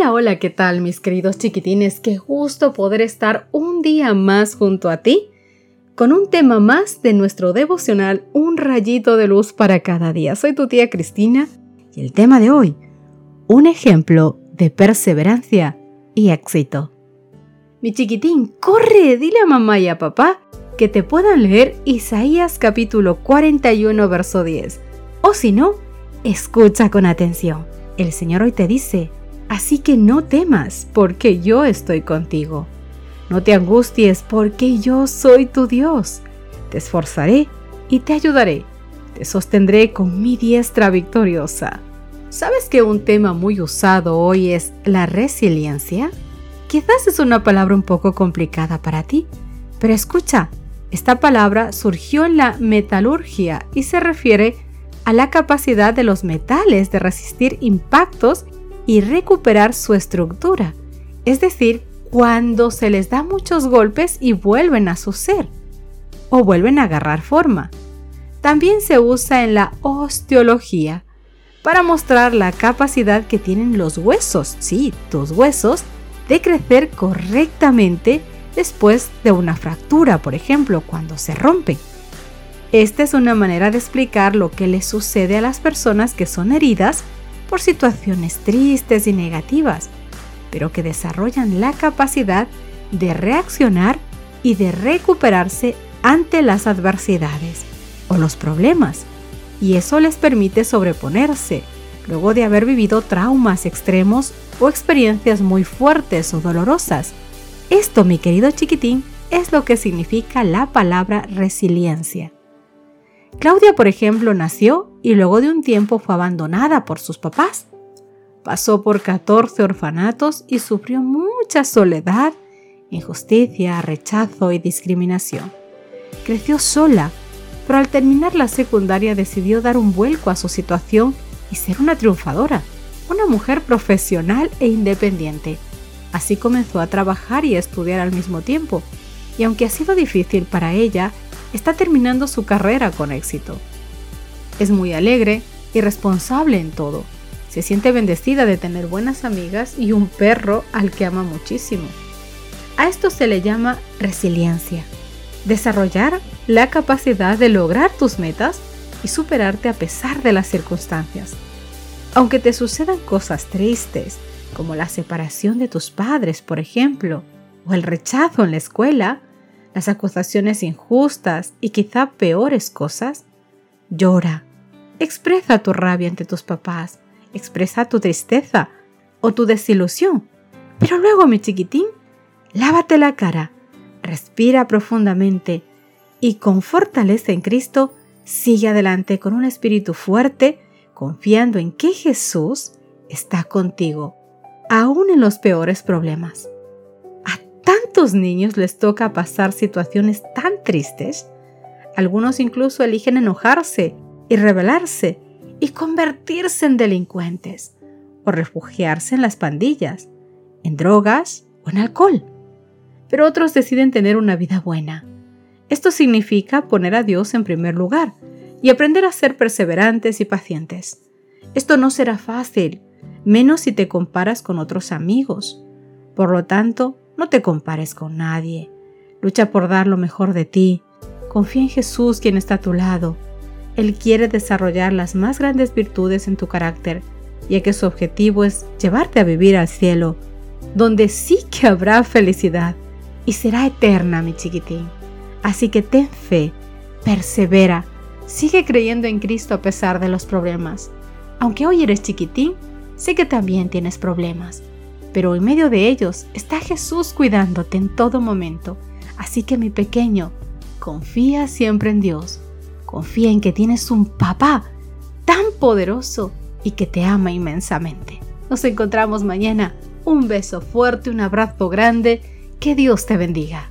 Hola, hola, ¿qué tal mis queridos chiquitines? Qué gusto poder estar un día más junto a ti con un tema más de nuestro devocional Un rayito de luz para cada día. Soy tu tía Cristina y el tema de hoy, un ejemplo de perseverancia y éxito. Mi chiquitín, corre, dile a mamá y a papá que te puedan leer Isaías capítulo 41 verso 10. O si no, escucha con atención. El Señor hoy te dice, Así que no temas, porque yo estoy contigo. No te angusties, porque yo soy tu Dios. Te esforzaré y te ayudaré. Te sostendré con mi diestra victoriosa. ¿Sabes que un tema muy usado hoy es la resiliencia? Quizás es una palabra un poco complicada para ti, pero escucha, esta palabra surgió en la metalurgia y se refiere a la capacidad de los metales de resistir impactos y recuperar su estructura, es decir, cuando se les da muchos golpes y vuelven a su ser o vuelven a agarrar forma. También se usa en la osteología para mostrar la capacidad que tienen los huesos, sí, tus huesos, de crecer correctamente después de una fractura, por ejemplo, cuando se rompen. Esta es una manera de explicar lo que le sucede a las personas que son heridas por situaciones tristes y negativas, pero que desarrollan la capacidad de reaccionar y de recuperarse ante las adversidades o los problemas, y eso les permite sobreponerse luego de haber vivido traumas extremos o experiencias muy fuertes o dolorosas. Esto, mi querido chiquitín, es lo que significa la palabra resiliencia. Claudia, por ejemplo, nació y luego de un tiempo fue abandonada por sus papás. Pasó por 14 orfanatos y sufrió mucha soledad, injusticia, rechazo y discriminación. Creció sola, pero al terminar la secundaria decidió dar un vuelco a su situación y ser una triunfadora, una mujer profesional e independiente. Así comenzó a trabajar y estudiar al mismo tiempo, y aunque ha sido difícil para ella, está terminando su carrera con éxito. Es muy alegre y responsable en todo. Se siente bendecida de tener buenas amigas y un perro al que ama muchísimo. A esto se le llama resiliencia. Desarrollar la capacidad de lograr tus metas y superarte a pesar de las circunstancias. Aunque te sucedan cosas tristes, como la separación de tus padres, por ejemplo, o el rechazo en la escuela, las acusaciones injustas y quizá peores cosas, llora. Expresa tu rabia ante tus papás, expresa tu tristeza o tu desilusión. Pero luego, mi chiquitín, lávate la cara, respira profundamente y con fortaleza en Cristo sigue adelante con un espíritu fuerte, confiando en que Jesús está contigo, aún en los peores problemas tantos niños les toca pasar situaciones tan tristes? Algunos incluso eligen enojarse y rebelarse y convertirse en delincuentes o refugiarse en las pandillas, en drogas o en alcohol. Pero otros deciden tener una vida buena. Esto significa poner a Dios en primer lugar y aprender a ser perseverantes y pacientes. Esto no será fácil, menos si te comparas con otros amigos. Por lo tanto, no te compares con nadie. Lucha por dar lo mejor de ti. Confía en Jesús quien está a tu lado. Él quiere desarrollar las más grandes virtudes en tu carácter, ya que su objetivo es llevarte a vivir al cielo, donde sí que habrá felicidad y será eterna, mi chiquitín. Así que ten fe, persevera, sigue creyendo en Cristo a pesar de los problemas. Aunque hoy eres chiquitín, sé que también tienes problemas pero en medio de ellos está Jesús cuidándote en todo momento. Así que mi pequeño, confía siempre en Dios. Confía en que tienes un papá tan poderoso y que te ama inmensamente. Nos encontramos mañana. un beso fuerte, un abrazo grande. Que Dios te bendiga.